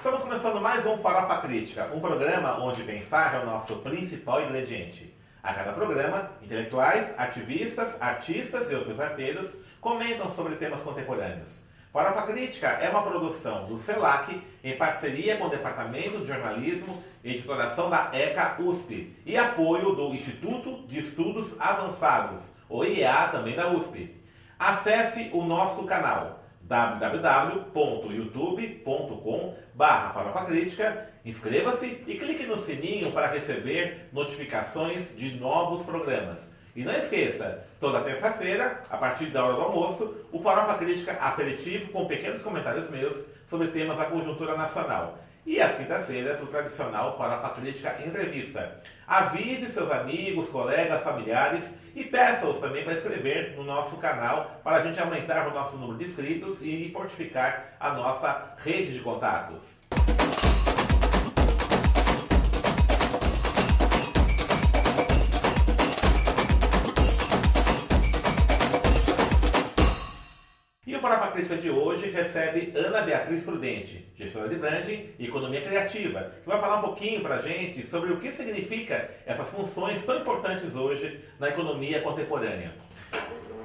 estamos começando mais um Farofa Crítica, um programa onde pensar é o nosso principal ingrediente. A cada programa, intelectuais, ativistas, artistas e outros arteiros comentam sobre temas contemporâneos. Farofa Crítica é uma produção do CELAC em parceria com o Departamento de Jornalismo e Editoração da ECA USP e apoio do Instituto de Estudos Avançados, o IEA também da USP. Acesse o nosso canal www.youtube.com barra crítica, inscreva-se e clique no sininho para receber notificações de novos programas. E não esqueça, toda terça-feira, a partir da hora do almoço, o Farofa Crítica aperitivo com pequenos comentários meus sobre temas da conjuntura nacional. E às quintas-feiras, o tradicional Farofa Crítica Entrevista. Avise seus amigos, colegas, familiares e peça-os também para inscrever no nosso canal para a gente aumentar o nosso número de inscritos e fortificar a nossa rede de contatos. Crítica de hoje recebe Ana Beatriz Prudente, gestora de branding e economia criativa, que vai falar um pouquinho para a gente sobre o que significa essas funções tão importantes hoje na economia contemporânea.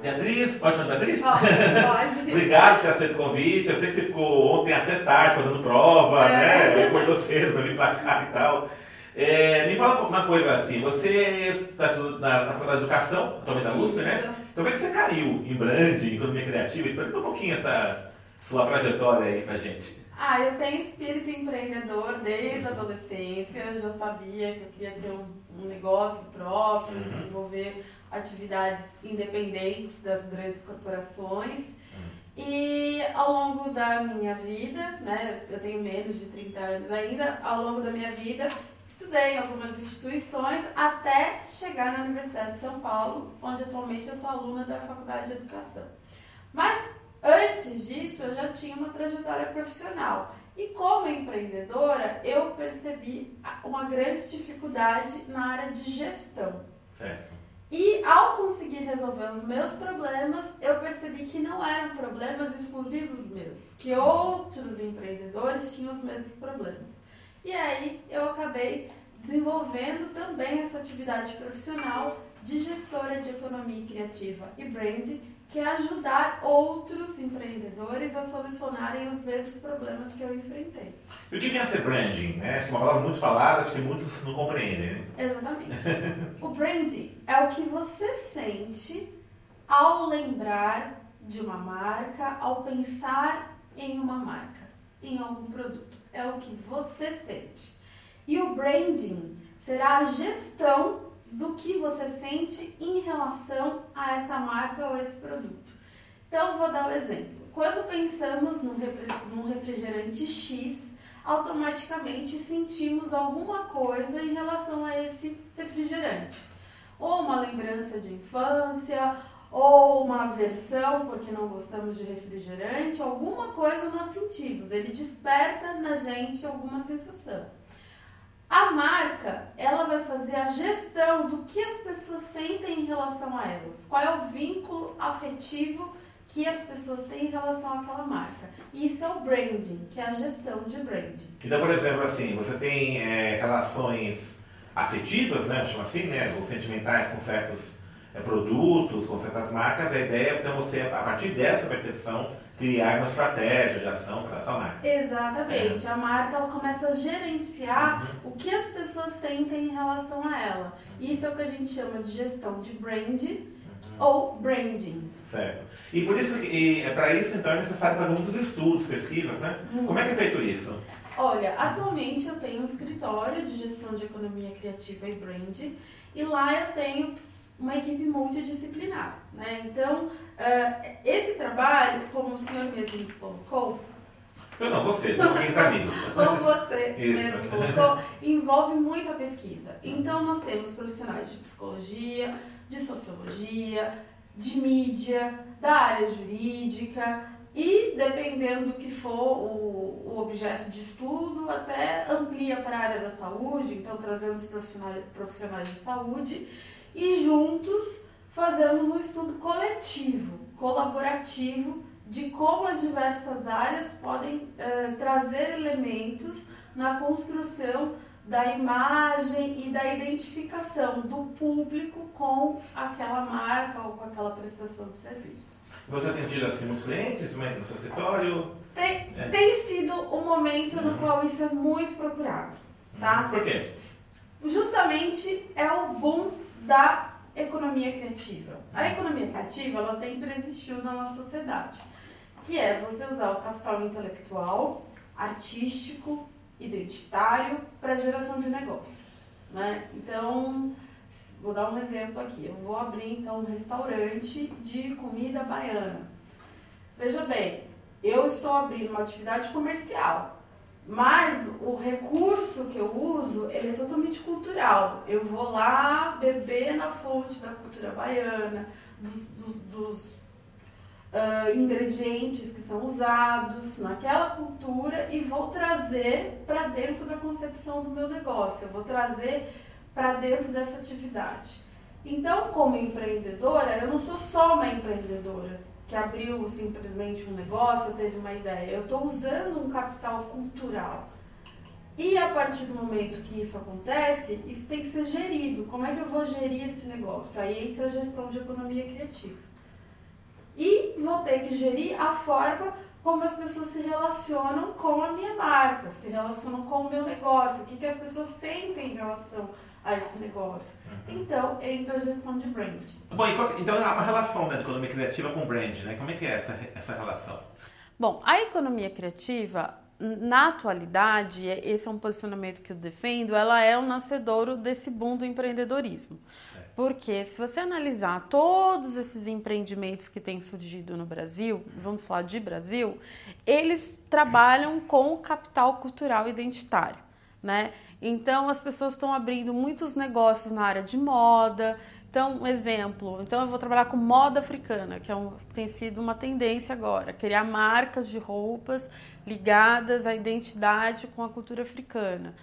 Beatriz, pode chamar Beatriz? Pode. Obrigado por ter aceito o convite. Eu sei que você ficou ontem até tarde fazendo prova, é. né? Acordou cedo para vir para cá e tal. É, me fala uma coisa assim, você está estudando na, na Faculdade de Educação, atualmente da USP, né? Que você caiu em brand, em economia criativa? Explica um pouquinho essa sua trajetória aí pra gente. Ah, eu tenho espírito empreendedor desde a adolescência, eu já sabia que eu queria ter um, um negócio próprio, uhum. desenvolver atividades independentes das grandes corporações. Uhum. E ao longo da minha vida, né, eu tenho menos de 30 anos ainda, ao longo da minha vida Estudei em algumas instituições até chegar na Universidade de São Paulo, onde atualmente eu sou aluna da Faculdade de Educação. Mas antes disso eu já tinha uma trajetória profissional. E como empreendedora, eu percebi uma grande dificuldade na área de gestão. Certo. E ao conseguir resolver os meus problemas, eu percebi que não eram problemas exclusivos meus, que outros empreendedores tinham os mesmos problemas. E aí eu acabei desenvolvendo também essa atividade profissional de gestora de economia criativa e brand, que é ajudar outros empreendedores a solucionarem os mesmos problemas que eu enfrentei. Eu devia ser branding, né? Acho que é uma palavra muito falada, acho que muitos não compreendem. Né? Exatamente. o branding é o que você sente ao lembrar de uma marca, ao pensar em uma marca, em algum produto é o que você sente. E o branding será a gestão do que você sente em relação a essa marca ou esse produto. Então, vou dar um exemplo. Quando pensamos num refrigerante X, automaticamente sentimos alguma coisa em relação a esse refrigerante. Ou uma lembrança de infância, ou uma aversão porque não gostamos de refrigerante, alguma coisa nós sentimos, ele desperta na gente alguma sensação. A marca, ela vai fazer a gestão do que as pessoas sentem em relação a elas, qual é o vínculo afetivo que as pessoas têm em relação àquela marca. E isso é o branding, que é a gestão de branding. Então, por exemplo, assim, você tem é, relações afetivas, né, chama assim, né, ou sentimentais com certos produtos, com certas marcas, a ideia é então você, a partir dessa percepção, criar uma estratégia de ação para essa marca. Exatamente. É. A marca ela começa a gerenciar uhum. o que as pessoas sentem em relação a ela. Isso é o que a gente chama de gestão de brand uhum. ou branding. Certo. E por isso, e é para isso então é necessário fazer muitos estudos, pesquisas, né? Uhum. Como é que é feito isso? Olha, atualmente eu tenho um escritório de gestão de economia criativa e brand e lá eu tenho uma equipe multidisciplinar. Né? Então, uh, esse trabalho, como o senhor mesmo nos colocou, eu não, você, não quem está amigos. Como você mesmo colocou, envolve muita pesquisa. Então, nós temos profissionais de psicologia, de sociologia, de mídia, da área jurídica e, dependendo do que for o, o objeto de estudo, até amplia para a área da saúde. Então, trazemos profissionais, profissionais de saúde e juntos fazemos um estudo coletivo, colaborativo de como as diversas áreas podem uh, trazer elementos na construção da imagem e da identificação do público com aquela marca ou com aquela prestação de serviço. Você tem tido assim nos clientes, no seu escritório? Tem, é. tem sido um momento uhum. no qual isso é muito procurado, tá? Uhum. Por quê? Justamente é o boom da economia criativa. A economia criativa, ela sempre existiu na nossa sociedade, que é você usar o capital intelectual, artístico, identitário para geração de negócios, né? Então, vou dar um exemplo aqui. Eu vou abrir então um restaurante de comida baiana. Veja bem, eu estou abrindo uma atividade comercial, mas o recurso que eu uso ele é totalmente cultural. Eu vou lá beber na fonte da cultura baiana, dos, dos, dos uh, ingredientes que são usados naquela cultura e vou trazer para dentro da concepção do meu negócio, eu vou trazer para dentro dessa atividade. Então, como empreendedora, eu não sou só uma empreendedora que abriu simplesmente um negócio, teve uma ideia. Eu estou usando um capital cultural. E a partir do momento que isso acontece, isso tem que ser gerido. Como é que eu vou gerir esse negócio? Aí entra a gestão de economia criativa e vou ter que gerir a forma como as pessoas se relacionam com a minha marca, se relacionam com o meu negócio, o que, que as pessoas sentem em relação a esse negócio. Uhum. Então, entra a gestão de brand. Bom, então há uma relação né, de economia criativa com brand, né? Como é que é essa, essa relação? Bom, a economia criativa, na atualidade, esse é um posicionamento que eu defendo, ela é o nascedouro desse boom do empreendedorismo. Certo. Porque se você analisar todos esses empreendimentos que têm surgido no Brasil, vamos falar de Brasil, eles trabalham com o capital cultural identitário, né? Então as pessoas estão abrindo muitos negócios na área de moda. Então, um exemplo, então eu vou trabalhar com moda africana, que é um, tem sido uma tendência agora, criar marcas de roupas ligadas à identidade com a cultura africana.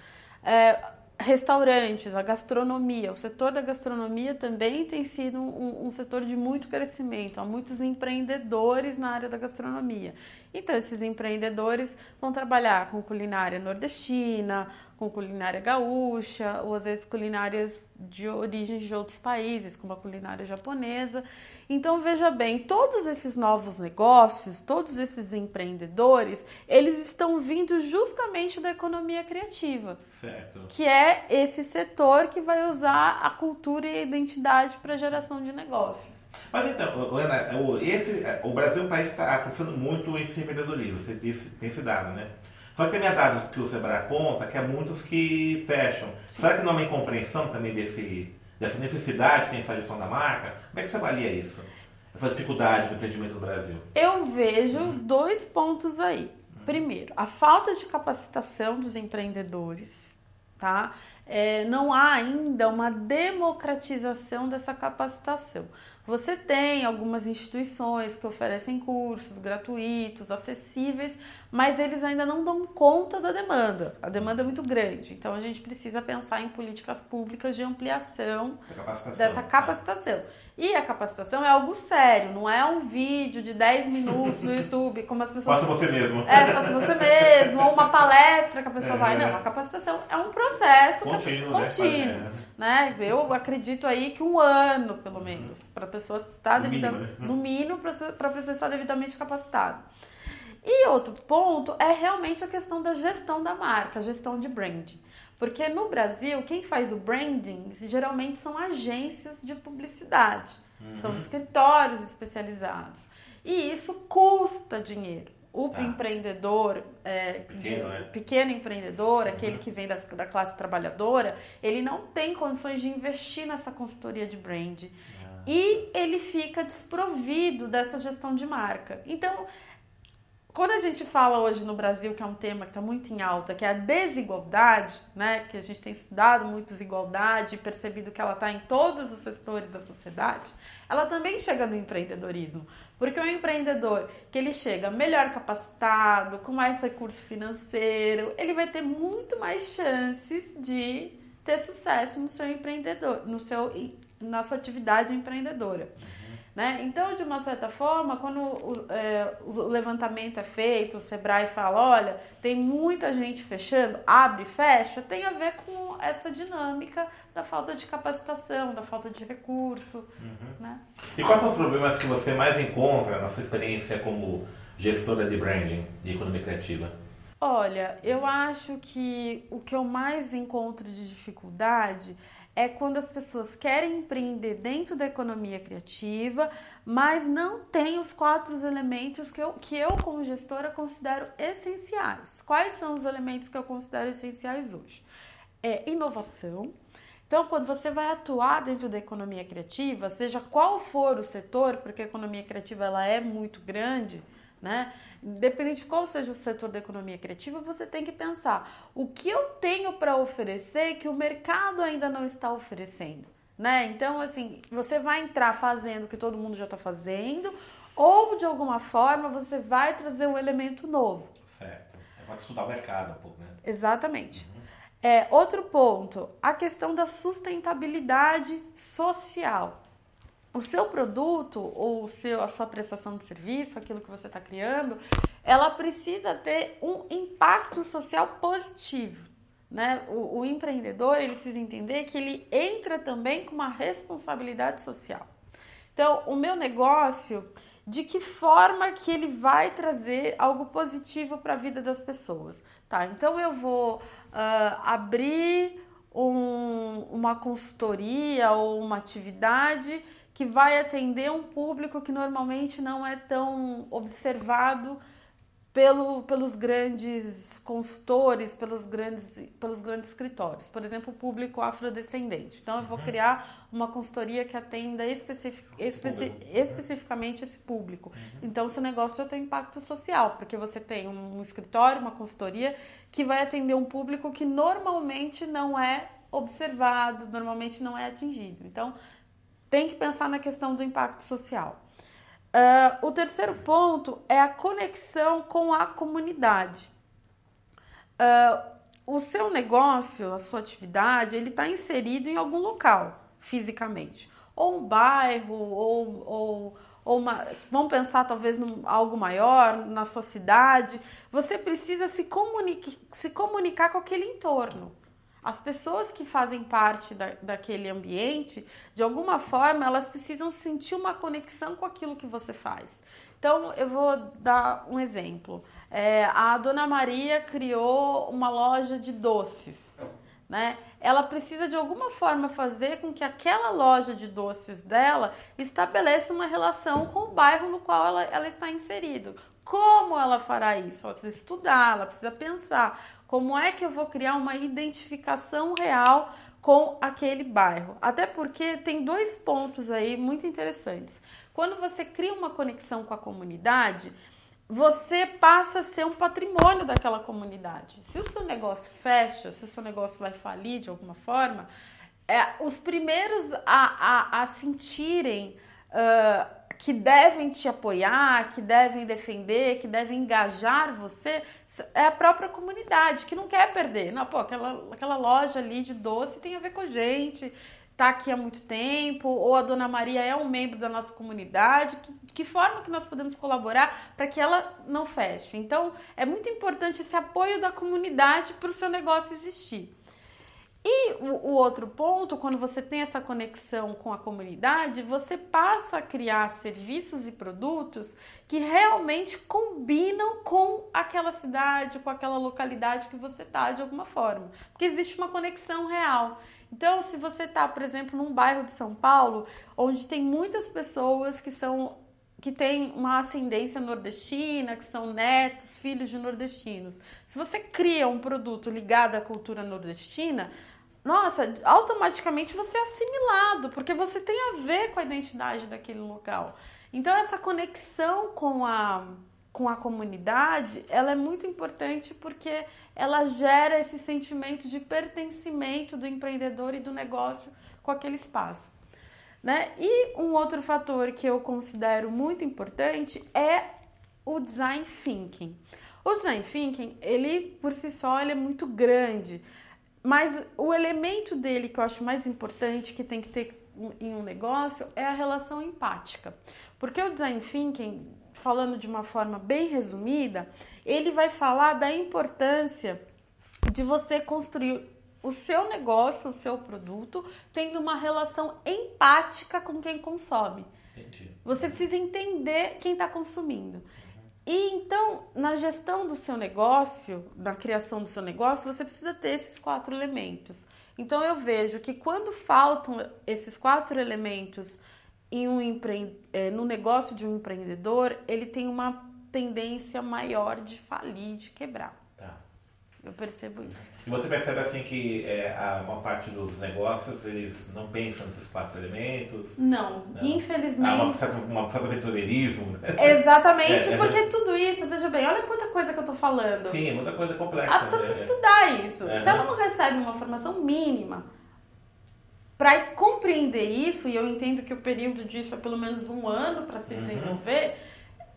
É, restaurantes, a gastronomia. O setor da gastronomia também tem sido um, um, setor de muito crescimento. Há muitos empreendedores na área da gastronomia. Então, esses empreendedores vão trabalhar com culinária nordestina, com culinária gaúcha, ou às vezes culinárias de origem de outros países, como a culinária japonesa. Então veja bem, todos esses novos negócios, todos esses empreendedores, eles estão vindo justamente da economia criativa. Certo. Que é esse setor que vai usar a cultura e a identidade para geração de negócios. Mas então, Ana, esse, o Brasil é um país que está crescendo muito esse empreendedorismo, você disse, tem se dado, né? Só que tem dados que o Sebrae aponta que há muitos que fecham. Sim. Será que não há uma incompreensão também desse, dessa necessidade que tem essa gestão da marca? Como é que você avalia isso? Essa dificuldade do empreendimento no Brasil? Eu vejo hum. dois pontos aí. Hum. Primeiro, a falta de capacitação dos empreendedores, tá? É, não há ainda uma democratização dessa capacitação. Você tem algumas instituições que oferecem cursos gratuitos, acessíveis, mas eles ainda não dão conta da demanda. A demanda é muito grande, então a gente precisa pensar em políticas públicas de ampliação capacitação. dessa capacitação. E a capacitação é algo sério, não é um vídeo de 10 minutos no YouTube, como as pessoas. Faça você mesmo. É, faça você mesmo, ou uma palestra que a pessoa é, vai. Não, a capacitação é um processo contínuo. contínuo né? Né? Eu acredito aí que um ano, pelo menos, para a pessoa estar no devidamente, mínimo, né? no mínimo, para a pessoa estar devidamente capacitada. E outro ponto é realmente a questão da gestão da marca, a gestão de branding. Porque no Brasil, quem faz o branding geralmente são agências de publicidade, uhum. são escritórios especializados. E isso custa dinheiro. O tá. empreendedor, é, pequeno, de, é. pequeno, empreendedor, uhum. aquele que vem da, da, classe trabalhadora, ele não tem condições de investir nessa consultoria de brand. Uhum. E ele fica desprovido dessa gestão de marca. Então, quando a gente fala hoje no Brasil, que é um tema que está muito em alta, que é a desigualdade, né? Que a gente tem estudado muito desigualdade e percebido que ela está em todos os setores da sociedade, ela também chega no empreendedorismo. Porque o empreendedor que ele chega melhor capacitado, com mais recurso financeiro, ele vai ter muito mais chances de ter sucesso no seu empreendedor, no seu, na sua atividade empreendedora. Né? Então, de uma certa forma, quando o, é, o, levantamento é feito, o Sebrae fala, olha, tem muita gente fechando, abre e fecha, tem a ver com essa dinâmica da falta de capacitação, da falta de recurso. Uhum. Né? E quais são os problemas que você mais encontra na sua experiência como gestora de branding e economia criativa? Olha, eu acho que o que eu mais encontro de dificuldade é quando as pessoas querem empreender dentro da economia criativa, mas não tem os quatro elementos que eu, que eu como gestora, considero essenciais. Quais são os elementos que eu considero essenciais hoje? É inovação. Então, quando você vai atuar dentro da economia criativa, seja qual for o setor, porque a economia criativa ela é muito grande, né? Independente de qual seja o setor da economia criativa, você tem que pensar o que eu tenho para oferecer que o mercado ainda não está oferecendo, né? Então, assim, você vai entrar fazendo o que todo mundo já está fazendo, ou de alguma forma você vai trazer um elemento novo. Certo. Vai estudar o mercado um pouco, né? Exatamente. Uhum. É, outro ponto, a questão da sustentabilidade social o seu produto ou o seu, a sua prestação de serviço, aquilo que você está criando, ela precisa ter um impacto social positivo. Né? O, o, empreendedor ele precisa entender que ele entra também com uma responsabilidade social. Então, o meu negócio, de que forma que ele vai trazer algo positivo para a vida das pessoas? Tá, então eu vou uh, abrir um, uma consultoria ou uma atividade que vai atender um público que normalmente não é tão observado pelo, pelos grandes consultores, pelos grandes, pelos grandes escritórios. Por exemplo, o público afrodescendente. Então, eu vou uhum. criar uma consultoria que atenda especific, especi, especificamente esse público. Uhum. Então, seu negócio já tem impacto social, porque você tem um escritório, uma consultoria que vai atender um público que normalmente não é observado, normalmente não é atingido. Então, tem que pensar na questão do impacto social. Uh, o terceiro ponto é a conexão com a comunidade. Uh, o seu negócio, a sua atividade, ele está inserido em algum local, fisicamente. Ou um bairro, ou, ou, ou uma. Vamos pensar talvez em algo maior, na sua cidade. Você precisa se, comunique, se comunicar com aquele entorno. As pessoas que fazem parte da, daquele ambiente, de alguma forma, elas precisam sentir uma conexão com aquilo que você faz. Então, eu vou dar um exemplo. É, a Dona Maria criou uma loja de doces, né? Ela precisa de alguma forma fazer com que aquela loja de doces dela estabeleça uma relação com o bairro no qual ela, ela está inserido. Como ela fará isso? Ela precisa estudar, ela precisa pensar como é que eu vou criar uma identificação real com aquele bairro? Até porque tem dois pontos aí muito interessantes. Quando você cria uma conexão com a comunidade, você passa a ser um patrimônio daquela comunidade. Se o seu negócio fecha, se o seu negócio vai falir de alguma forma, é, os primeiros a, a, a sentirem. Uh, que devem te apoiar, que devem defender, que devem engajar você, é a própria comunidade que não quer perder. Não, pô, aquela, aquela loja ali de doce tem a ver com a gente, tá aqui há muito tempo, ou a Dona Maria é um membro da nossa comunidade, que, que forma que nós podemos colaborar para que ela não feche? Então, é muito importante esse apoio da comunidade para o seu negócio existir. E o, o, outro ponto, quando você tem essa conexão com a comunidade, você passa a criar serviços e produtos que realmente combinam com aquela cidade, com aquela localidade que você está de alguma forma. Porque existe uma conexão real. Então, se você está, por exemplo, num bairro de São Paulo, onde tem muitas pessoas que são que têm uma ascendência nordestina, que são netos, filhos de nordestinos. Se você cria um produto ligado à cultura nordestina, nossa, automaticamente você é assimilado, porque você tem a ver com a identidade daquele local. Então essa conexão com a com a comunidade, ela é muito importante porque ela gera esse sentimento de pertencimento do empreendedor e do negócio com aquele espaço. Né? E um outro fator que eu considero muito importante é o design thinking. O design thinking, ele por si só, ele é muito grande. Mas o elemento dele que eu acho mais importante, que tem que ter em um negócio é a relação empática. Porque o design thinking, falando de uma forma bem resumida, ele vai falar da importância de você construir o seu negócio, o seu produto, tendo uma relação empática com quem consome. Entendi. Você precisa entender quem está consumindo. E então, na gestão do seu negócio, na criação do seu negócio, você precisa ter esses quatro elementos. Então, eu vejo que quando faltam esses quatro elementos em um empre... É, no negócio de um empreendedor, ele tem uma tendência maior de falir, de quebrar. Eu percebo isso. E você percebe assim que é, uma parte dos negócios eles não pensam nesses quatro elementos? Não, não. infelizmente. Há uma certa, uma certa aventureirismo. Né? Exatamente, é, é, porque tudo isso, veja bem, olha quanta coisa que eu estou falando. Sim, muita coisa complexa. A pessoa precisa estudar isso. Se ela não recebe uma formação mínima para compreender isso, e eu entendo que o período disso é pelo menos um ano para se uhum.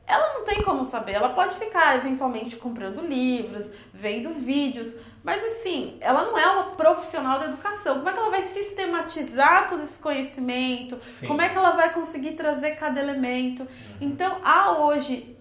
Ela não tem como saber. Ela pode ficar eventualmente comprando livros, vendo vídeos, mas assim, ela não é uma profissional da educação. Como é que ela vai sistematizar todo esse conhecimento? Sim. Como é que ela vai conseguir trazer cada elemento? Uhum. Então, há hoje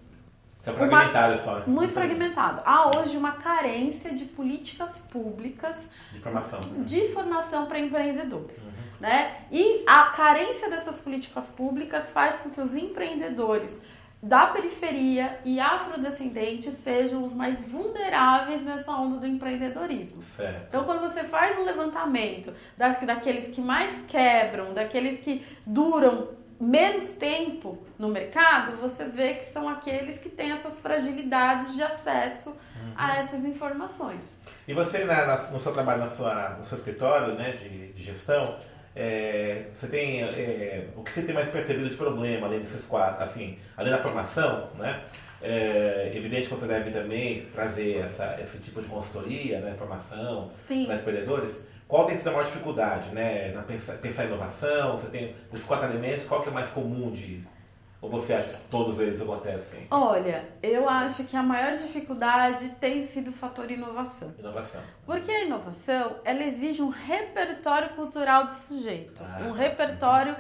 é fragmentado só. Né? Muito fragmentado. Há hoje uma carência de políticas públicas de formação, de formação para empreendedores. Uhum. Né? E a carência dessas políticas públicas faz com que os empreendedores da periferia e afrodescendentes sejam os mais vulneráveis nessa onda do empreendedorismo. Certo. Então, quando você faz um levantamento da, daqueles que mais quebram, daqueles que duram menos tempo no mercado, você vê que são aqueles que têm essas fragilidades de acesso uhum. a essas informações. E você, na, na, no seu trabalho, na sua, no seu escritório né, de, de gestão, é, você tem é, o que você tem mais percebido de problema além desses quatro, assim, além da formação, né? É evidente que você deve também trazer essa, esse tipo de consultoria, né, formação para empreendedores. Qual tem sido a maior dificuldade, né, na pensar, pensar em inovação? Você tem os quatro elementos, qual que é mais comum de ou você acha que todos eles acontecem? Olha, eu acho que a maior dificuldade tem sido o fator inovação. Inovação. Porque a inovação, ela exige um repertório cultural do sujeito. Ah, um repertório uhum.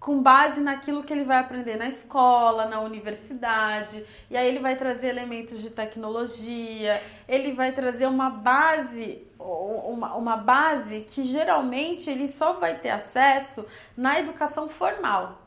com base naquilo que ele vai aprender na escola, na universidade. E aí ele vai trazer elementos de tecnologia, ele vai trazer uma base uma, uma base que geralmente ele só vai ter acesso na educação formal.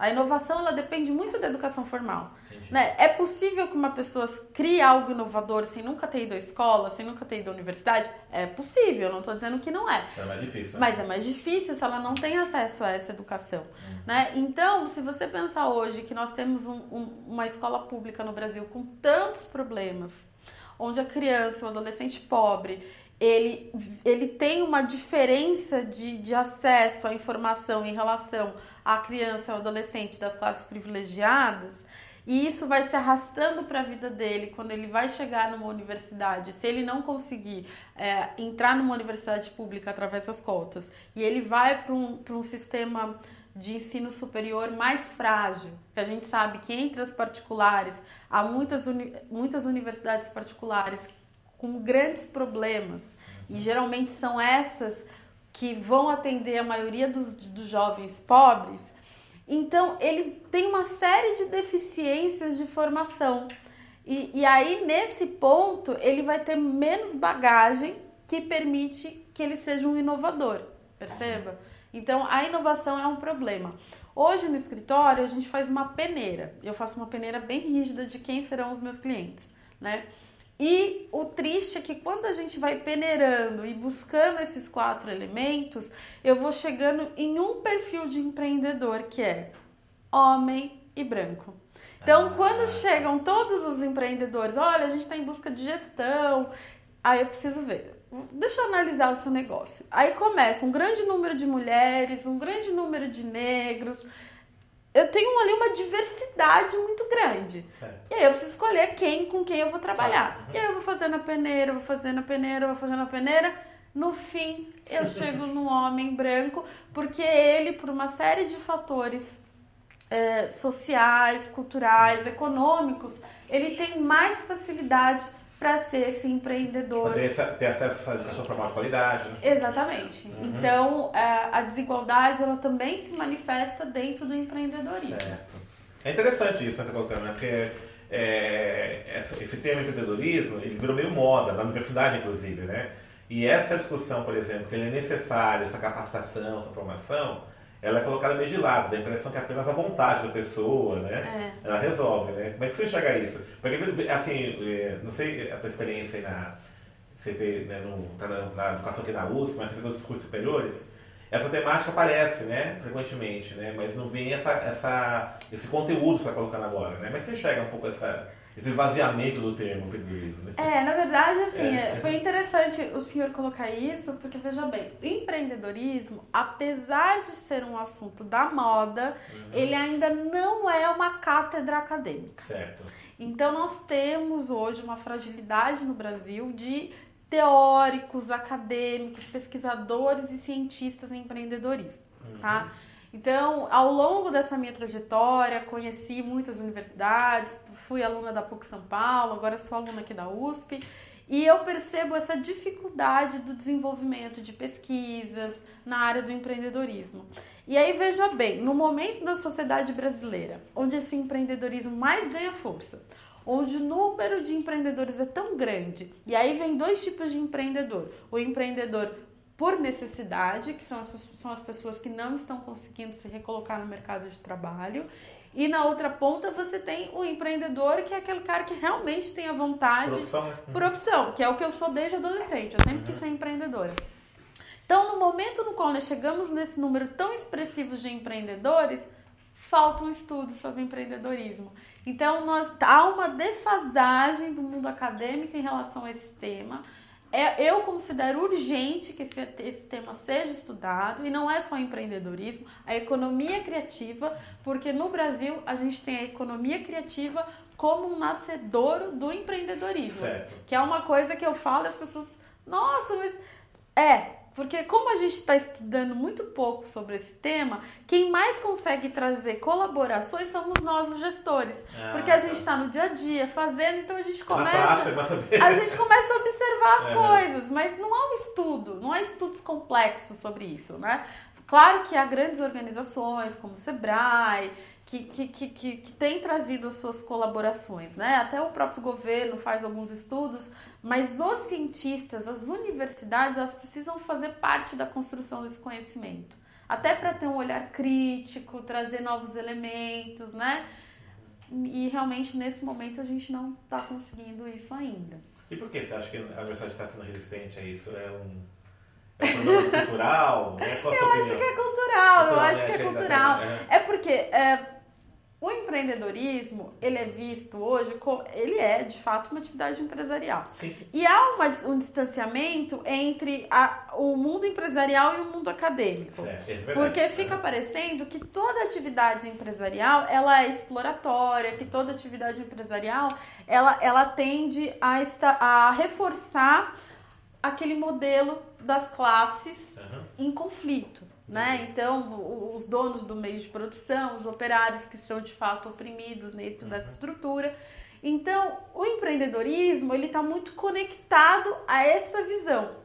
A inovação ela depende muito da educação formal. Né? É possível que uma pessoa crie algo inovador sem nunca ter ido à escola, sem nunca ter ido à universidade? É possível, não estou dizendo que não é. É mais difícil. Né? Mas é mais difícil se ela não tem acesso a essa educação. Uhum. Né? Então, se você pensar hoje que nós temos um, um, uma escola pública no Brasil com tantos problemas, onde a criança, o adolescente pobre, ele, ele tem uma diferença de, de acesso à informação em relação à criança ao adolescente das classes privilegiadas, e isso vai se arrastando para a vida dele quando ele vai chegar numa universidade. Se ele não conseguir é, entrar numa universidade pública através das cotas e ele vai para um, um sistema de ensino superior mais frágil, que a gente sabe que entre as particulares há muitas, uni muitas universidades particulares com grandes problemas e geralmente são essas que vão atender a maioria dos, dos jovens pobres. Então, ele tem uma série de deficiências de formação. E, e aí, nesse ponto, ele vai ter menos bagagem que permite que ele seja um inovador. Perceba? Então, a inovação é um problema. Hoje no escritório, a gente faz uma peneira. Eu faço uma peneira bem rígida de quem serão os meus clientes, né? E o triste é que quando a gente vai peneirando e buscando esses quatro elementos, eu vou chegando em um perfil de empreendedor que é homem e branco. Então, ah, quando chegam todos os empreendedores, olha, a gente está em busca de gestão, aí eu preciso ver. Deixa eu analisar o seu negócio. Aí começa um grande número de mulheres, um grande número de negros, eu tenho ali uma diversidade muito grande. Certo. E aí eu preciso escolher quem com quem eu vou trabalhar. Uhum. E aí eu vou fazendo a peneira, vou fazendo a peneira, vou fazendo a peneira. No fim, eu chego no homem branco, porque ele, por uma série de fatores é, sociais, culturais, econômicos, ele tem mais facilidade para ser esse empreendedor. Ter, ter, acesso a essa educação formal de qualidade. Né? Exatamente. Uhum. Então, a, a, desigualdade ela também se manifesta dentro do empreendedorismo. Certo. É interessante isso que você está colocando, né? Porque é, esse tema empreendedorismo ele virou meio moda, na universidade inclusive, né? E essa discussão, por exemplo, que ele é necessária, essa capacitação, essa formação, ela é colocada meio de lado, dá a impressão que é apenas a vontade da pessoa, né? É. Ela resolve, né? Como é que você enxerga isso? Porque, assim, é, não sei a tua experiência aí na... Você vê né, no, tá na, na, educação aqui na USP, mas você fez outros cursos superiores, essa temática aparece, né? Frequentemente, né? Mas não vem essa, essa, esse conteúdo que você está colocando agora, né? Mas você enxerga um pouco essa esse esvaziamento do termo empreendedorismo. Né? É, na verdade, assim, é. foi interessante o senhor colocar isso, porque veja bem, empreendedorismo, apesar de ser um assunto da moda, uhum. ele ainda não é uma cátedra acadêmica. Certo. Então nós temos hoje uma fragilidade no Brasil de teóricos, acadêmicos, pesquisadores e cientistas em empreendedorismo, uhum. tá? Então, ao longo dessa minha trajetória, conheci muitas universidades, fui aluna da PUC São Paulo, agora sou aluna aqui da USP, e eu percebo essa dificuldade do desenvolvimento de pesquisas na área do empreendedorismo. E aí veja bem, no momento da sociedade brasileira, onde esse empreendedorismo mais ganha força, onde o número de empreendedores é tão grande, e aí vem dois tipos de empreendedor: o empreendedor por necessidade, que são, essas, são as pessoas que não estão conseguindo se recolocar no mercado de trabalho. E na outra ponta você tem o empreendedor, que é aquele cara que realmente tem a vontade. Por opção, né? Por opção, que é o que eu sou desde adolescente. Eu sempre quis ser empreendedora. Então, no momento no qual nós chegamos nesse número tão expressivo de empreendedores, falta um estudo sobre empreendedorismo. Então, nós, há uma defasagem do mundo acadêmico em relação a esse tema. É, eu considero urgente que esse, esse, tema seja estudado e não é só empreendedorismo, a economia criativa, porque no Brasil a gente tem a economia criativa como um nascedouro do empreendedorismo, certo. que é uma coisa que eu falo as pessoas, nossa, mas é, porque como a gente está estudando muito pouco sobre esse tema, quem mais consegue trazer colaborações somos nós, os gestores. Ah, porque a gente está no dia a dia fazendo, então a gente começa. Prática, a gente começa a observar as é. coisas, mas não há um estudo, não há estudos complexos sobre isso, né? Claro que há grandes organizações como o Sebrae, que, que, que, que, que tem trazido as suas colaborações, né? Até o próprio governo faz alguns estudos mas os cientistas, as universidades, elas precisam fazer parte da construção desse conhecimento. Até para ter um olhar crítico, trazer novos elementos, né? E realmente nesse momento a gente não está conseguindo isso ainda. E por que você acha que a universidade está sendo resistente a isso? É um, é um problema cultural? Né? eu acho que é cultural, cultural eu acho né? que é cultural. Né? É porque é, o empreendedorismo, ele é visto hoje como ele é de fato uma atividade empresarial. Sim. E há uma, um distanciamento entre a, o mundo empresarial e o mundo acadêmico. É porque fica parecendo que toda atividade empresarial, ela é exploratória, que toda atividade empresarial, ela, ela tende a, esta, a reforçar aquele modelo das classes uhum. em conflito. Né? Então, os donos do meio de produção, os operários que são de fato oprimidos dentro dessa uhum. estrutura. Então, o empreendedorismo ele está muito conectado a essa visão.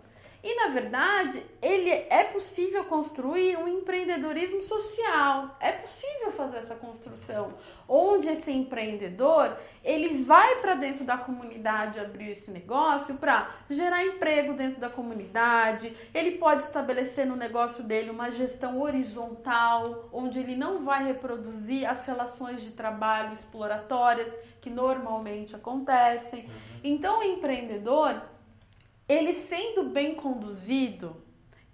E na verdade, ele é possível construir um empreendedorismo social. É possível fazer essa construção, onde esse empreendedor, ele vai para dentro da comunidade abrir esse negócio para gerar emprego dentro da comunidade. Ele pode estabelecer no negócio dele uma gestão horizontal, onde ele não vai reproduzir as relações de trabalho exploratórias que normalmente acontecem. Uhum. Então, o empreendedor ele sendo bem conduzido,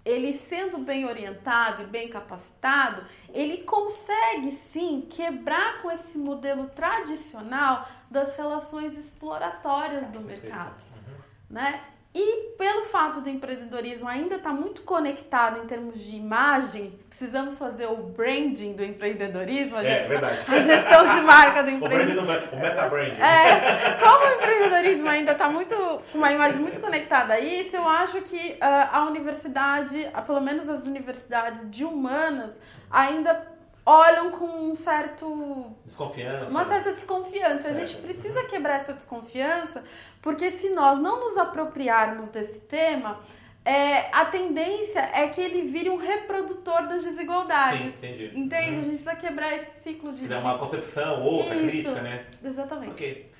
ele sendo bem orientado e bem capacitado, ele consegue sim quebrar com esse modelo tradicional das relações exploratórias do mercado, uhum. né? E pelo fato do empreendedorismo ainda estar tá muito conectado em termos de imagem, precisamos fazer o branding do empreendedorismo, a, é, gestão, verdade. a gestão de marca do empreendedorismo. O, o meta-branding. É, como o empreendedorismo ainda está muito com uma imagem muito conectada a isso, eu acho que uh, a universidade, pelo menos as universidades de humanas, ainda olham com um certo Desconfiança. uma certa desconfiança. A Certo. gente precisa quebrar essa desconfiança, porque se nós não nos apropriarmos desse tema, é, a tendência é que ele vire um reprodutor das desigualdades. Sim, entendi. Entende? A Uhum. gente precisa quebrar esse ciclo de Criar uma concepção, outra Isso. crítica, né? Exatamente. Ok.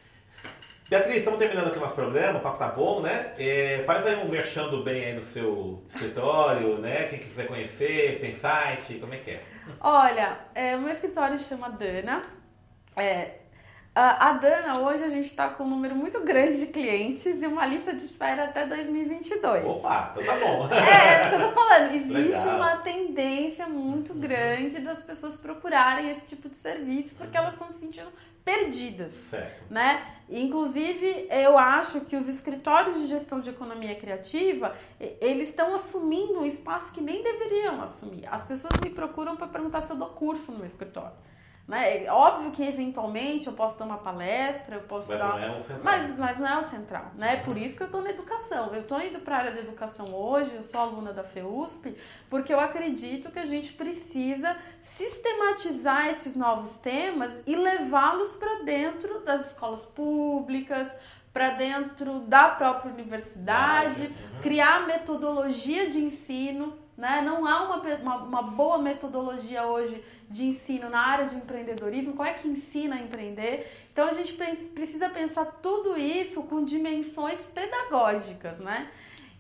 Beatriz, estamos terminando aqui o nosso programa, o papo tá bom, né? É, faz aí um merchan bem aí no seu escritório, né? Quem quiser conhecer, tem site, como é que é? Olha, é, o meu escritório chama Dana. É, a, a Dana, hoje a gente está com um número muito grande de clientes e uma lista de espera até 2022. Opa, então tá bom. É, é que eu tô falando. Existe Legal. uma tendência muito grande das pessoas procurarem esse tipo de serviço porque elas estão se sentindo perdidas. Certo. Né? Inclusive, eu acho que os escritórios de gestão de economia criativa, eles estão assumindo um espaço que nem deveriam assumir. As pessoas me procuram para perguntar se eu dou curso no meu escritório. Né? É Óbvio que eventualmente eu posso dar uma palestra, eu posso Mas dar não é um central. mas, mas não é o central, né? Por isso que eu estou na educação. Eu estou indo para a área da educação hoje, eu sou aluna da FEUSP, porque eu acredito que a gente precisa sistematizar esses novos temas e levá-los para dentro das escolas públicas, para dentro da própria universidade, Uhum. criar metodologia de ensino. Né? Não há uma, uma, uma boa metodologia hoje de ensino na área de empreendedorismo. Qual é que ensina a empreender? Então a gente pre- precisa pensar tudo isso com dimensões pedagógicas, né?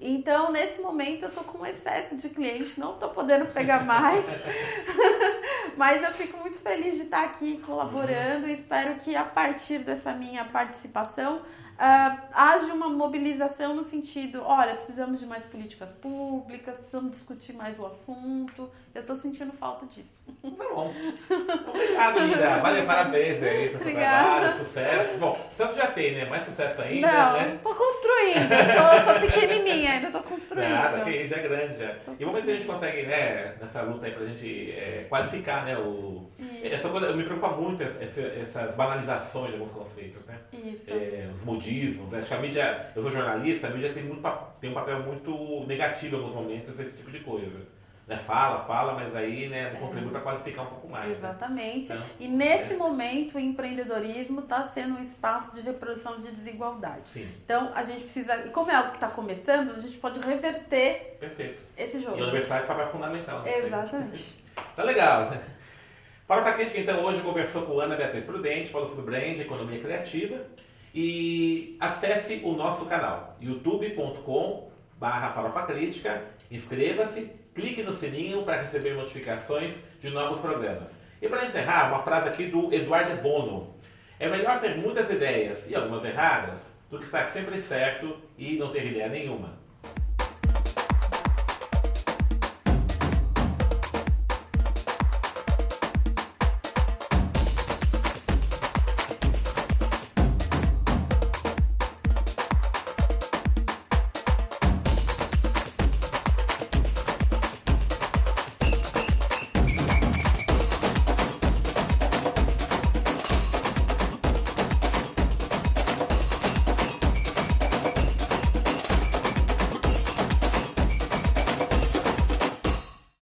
Então, nesse momento, eu tô com um excesso de cliente, não tô podendo pegar mais. Mas eu fico muito feliz de estar aqui colaborando e espero que a partir dessa minha participação ah, haja uma mobilização no sentido, olha, precisamos de mais políticas públicas, precisamos discutir mais o assunto. Eu tô sentindo falta disso. Tá bom. Obrigado, Linda. Valeu, parabéns aí pelo seu Obrigada. trabalho, sucesso. Bom, sucesso já tem, né? Mais sucesso ainda, não, né? tô construindo. Tô, sou pequenininha, ainda tô Nada, que já é grande já. E vamos ver se a gente consegue, né, nessa luta aí pra gente é, qualificar, né, o... Essa coisa, me preocupa muito essa- essa- essas banalizações de alguns conceitos, né? Isso. É, os modismos, né? acho que a mídia, eu sou jornalista, a mídia tem, muito, tem um papel muito negativo em alguns momentos, esse tipo de coisa. Né? Fala, fala, mas aí né, não contribui para qualificar um pouco mais. Né? Exatamente. Então, E nesse momento o empreendedorismo está sendo um espaço de reprodução de desigualdade. Sim, Então a gente precisa, e como é algo que está começando, a gente pode reverter perfeito. esse E jogo. a universidade é fundamental. né? Exatamente. Tá legal. Fala gente que então hoje conversou com Ana Beatriz Prudente, falou sobre brand, economia criativa. E acesse o nosso canal, youtube.com barra farofa crítica, inscreva-se, clique no sininho para receber notificações de novos programas. E para encerrar, uma frase aqui do Eduardo Bono. É melhor ter muitas ideias e algumas erradas do que estar sempre certo e não ter ideia nenhuma.